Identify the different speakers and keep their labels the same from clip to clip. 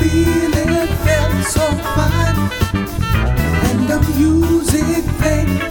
Speaker 1: Just too many words, and the music no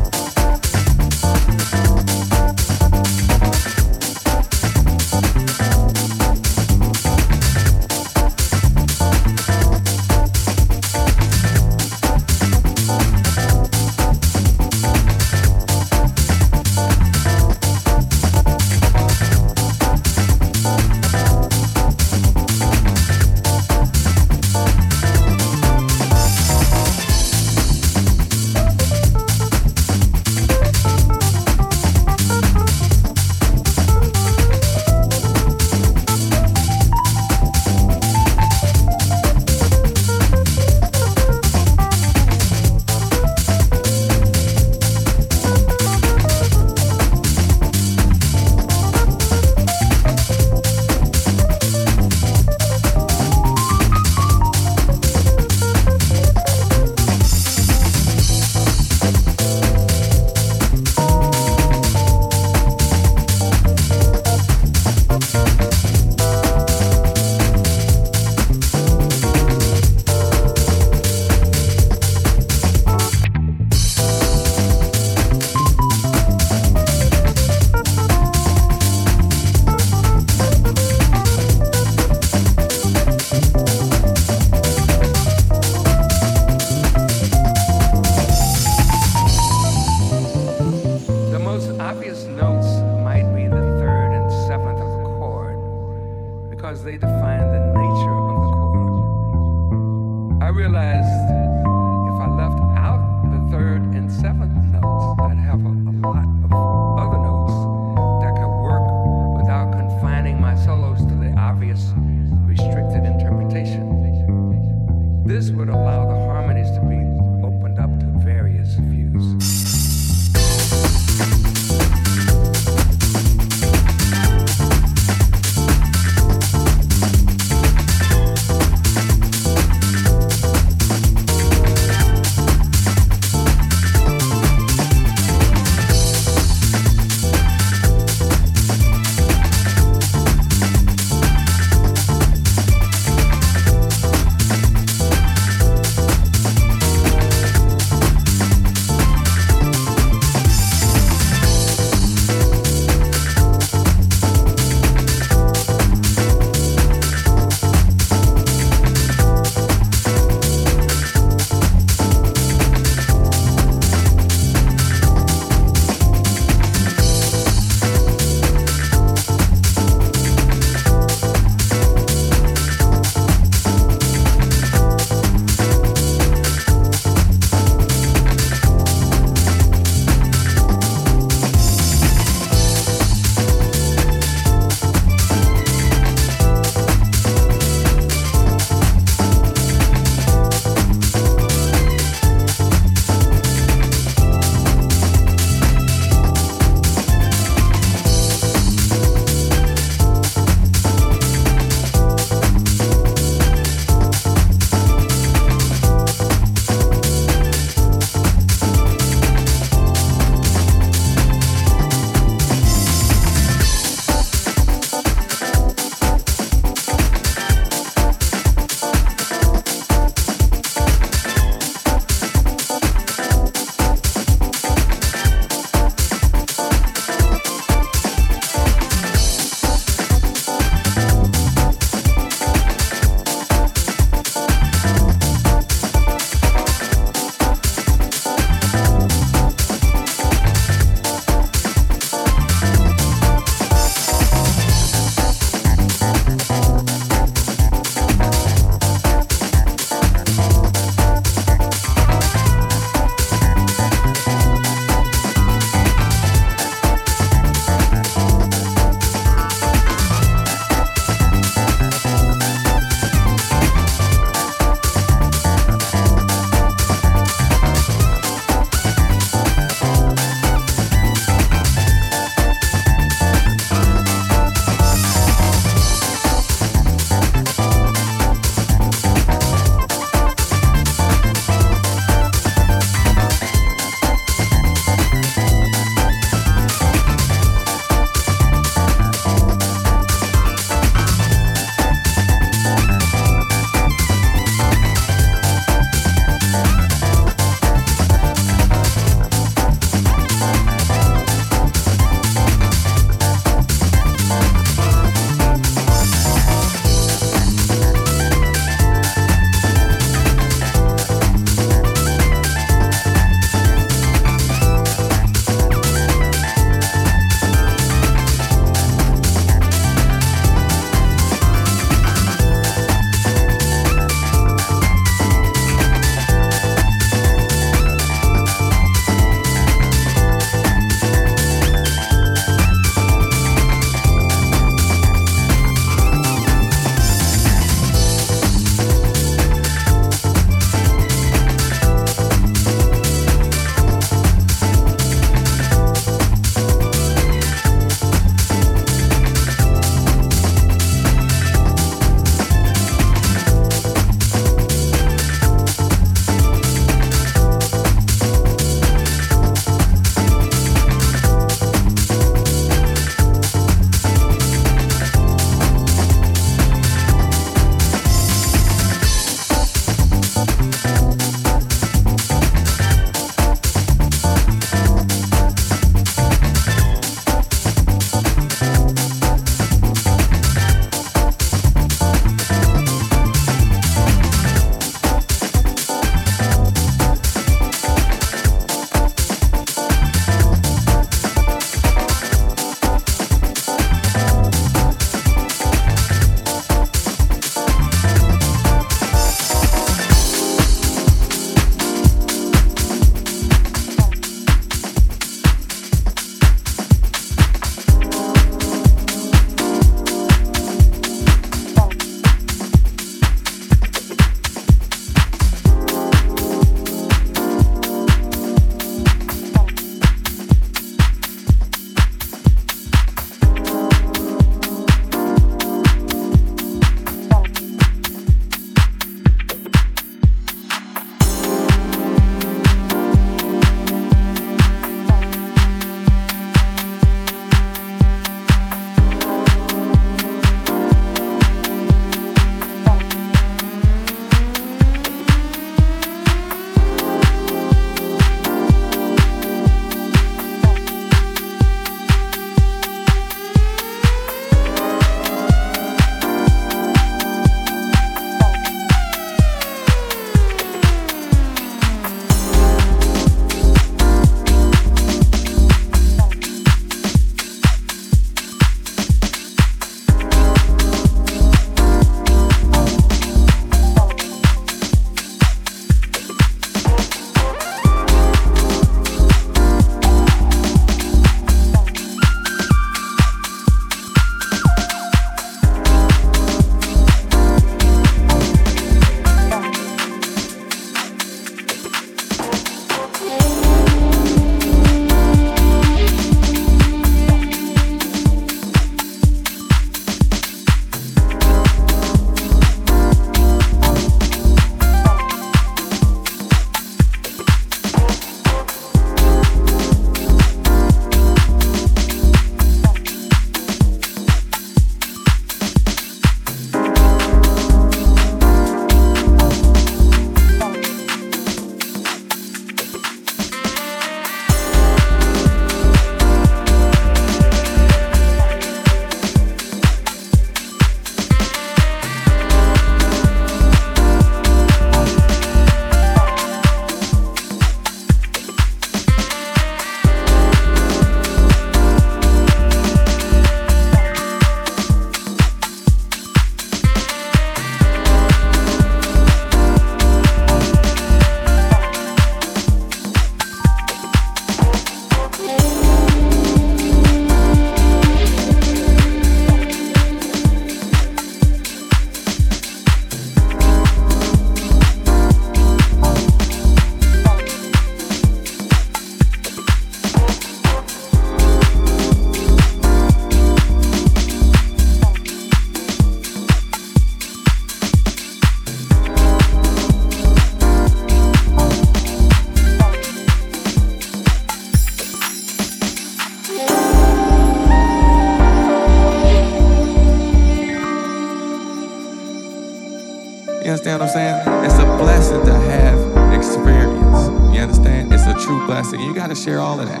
Speaker 2: understand what I'm saying? It's a blessing to have experience. You understand? It's a true blessing. You got to share all of that.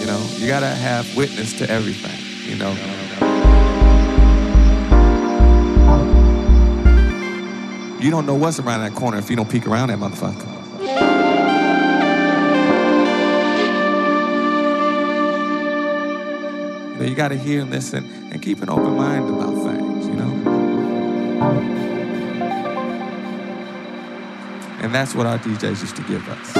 Speaker 2: You know, you got to have witness to everything, you know. You don't know what's around that corner if you don't peek around that motherfucker. You you got to hear and listen and keep an open mind about things, you know? And that's what our DJs used to give us.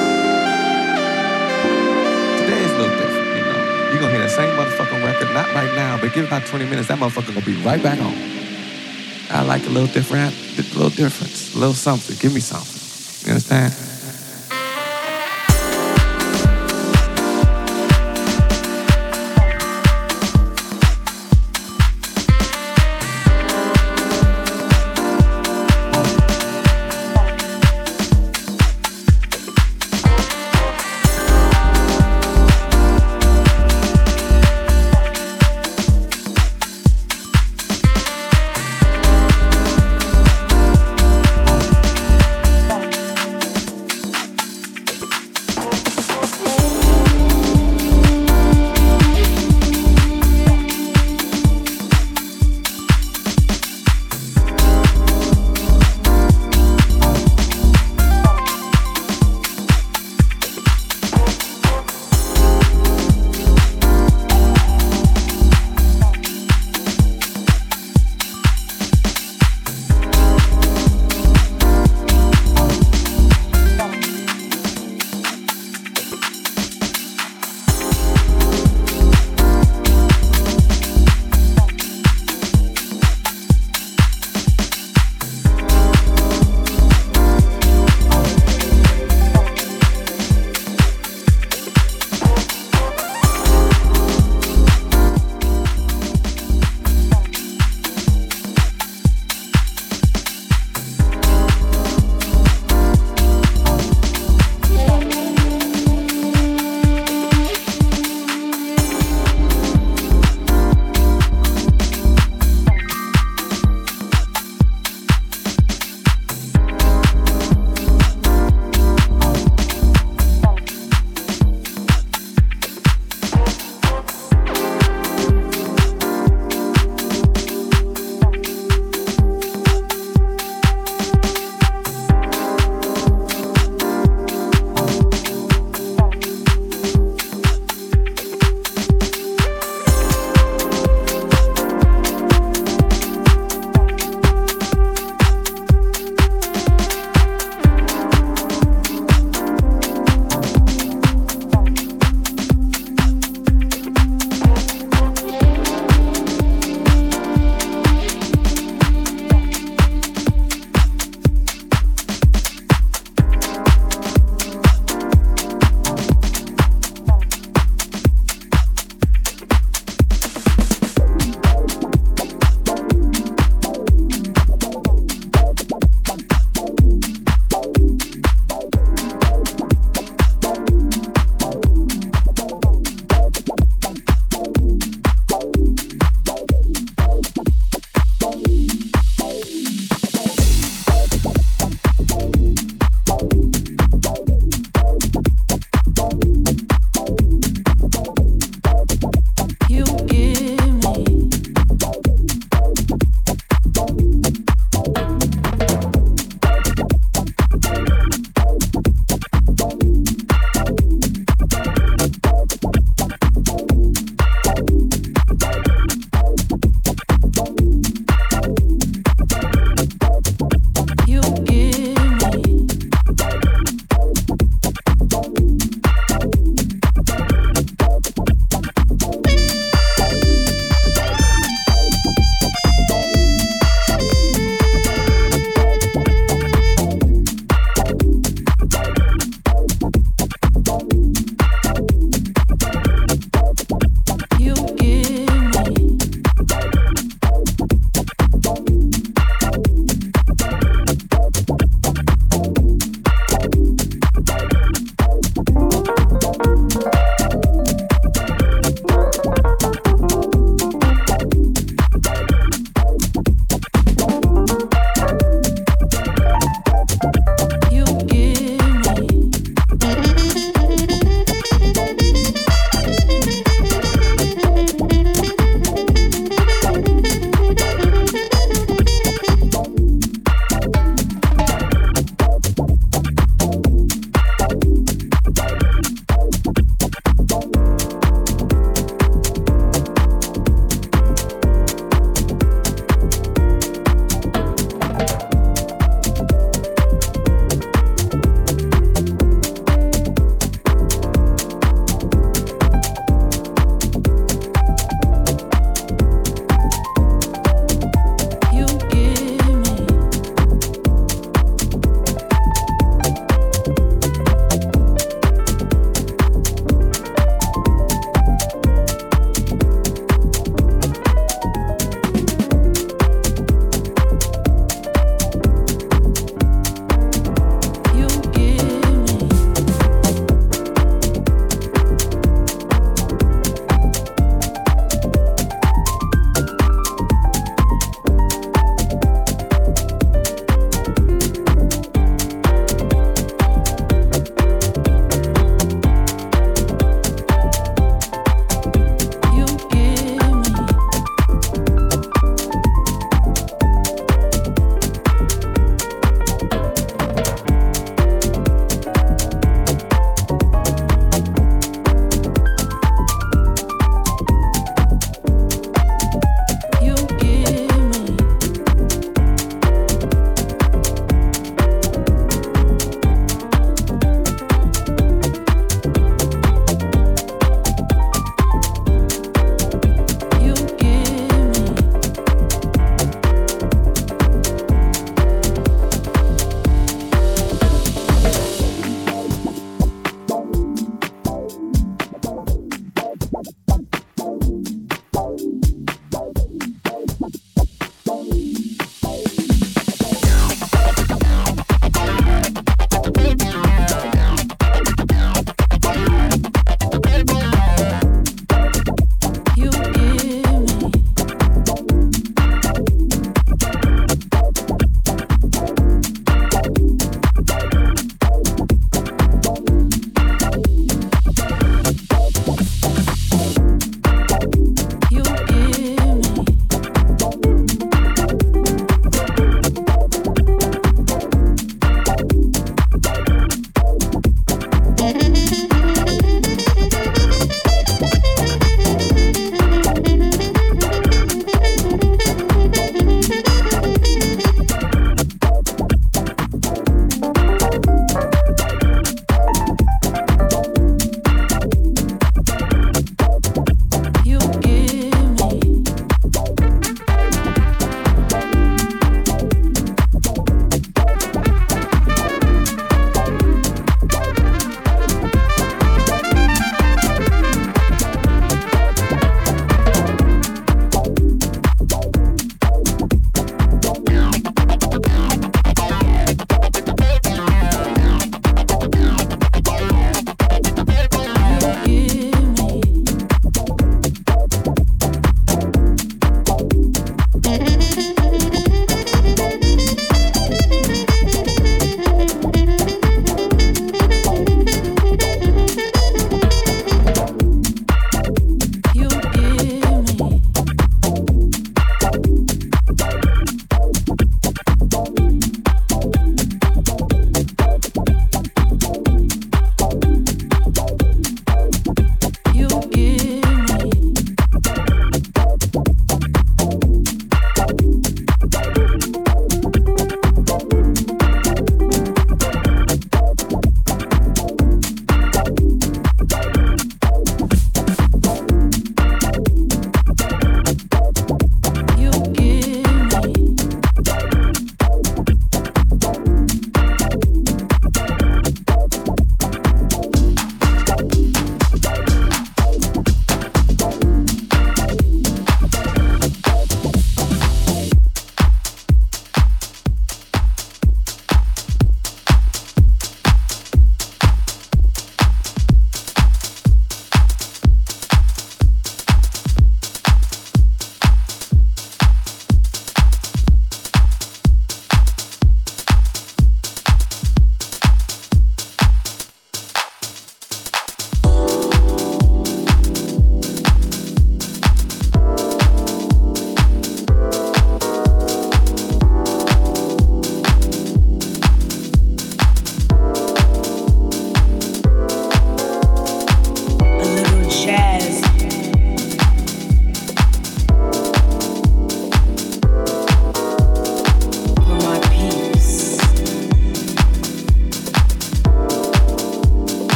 Speaker 2: Today is a little different, you know? You're gonna hear that same motherfucking record, not right now, but give it about 20 minutes, that motherfucker gonna be right back on. I like a little different, a little difference, a little something. Give me something. You understand?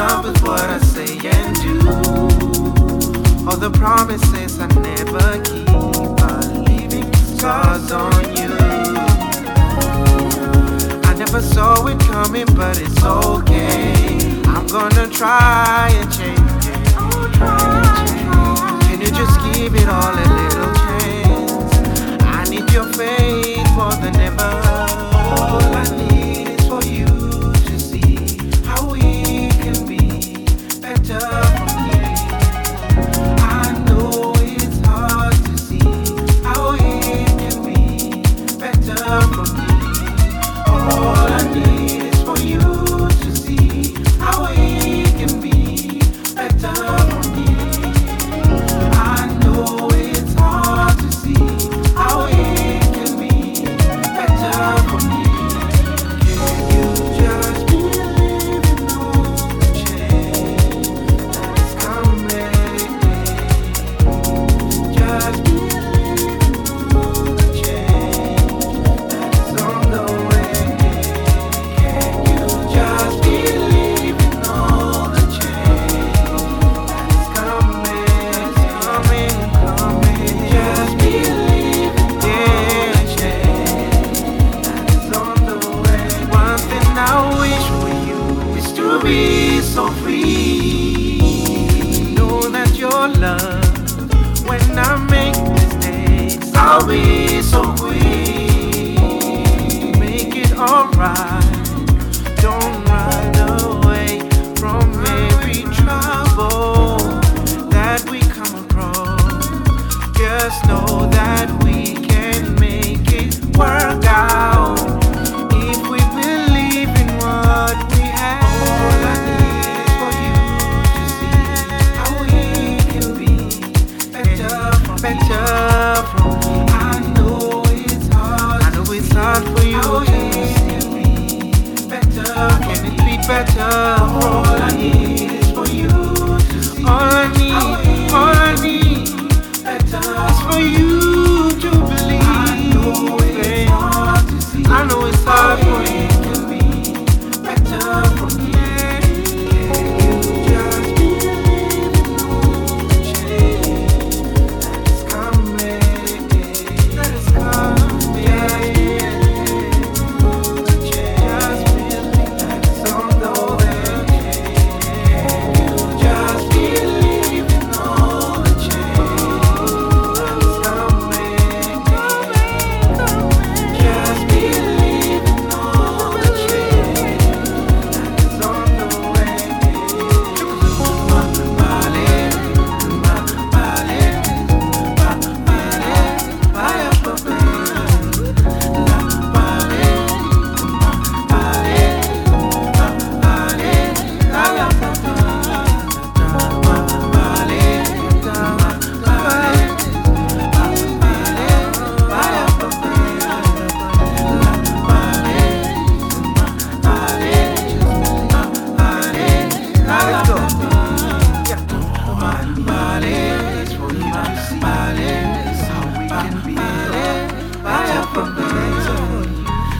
Speaker 3: up with what I say and do. All the promises I never keep are leaving scars on you. I never saw it coming, but it's okay. I'm gonna try and change it. Can you just give it all a little chance? I need your faith more than ever.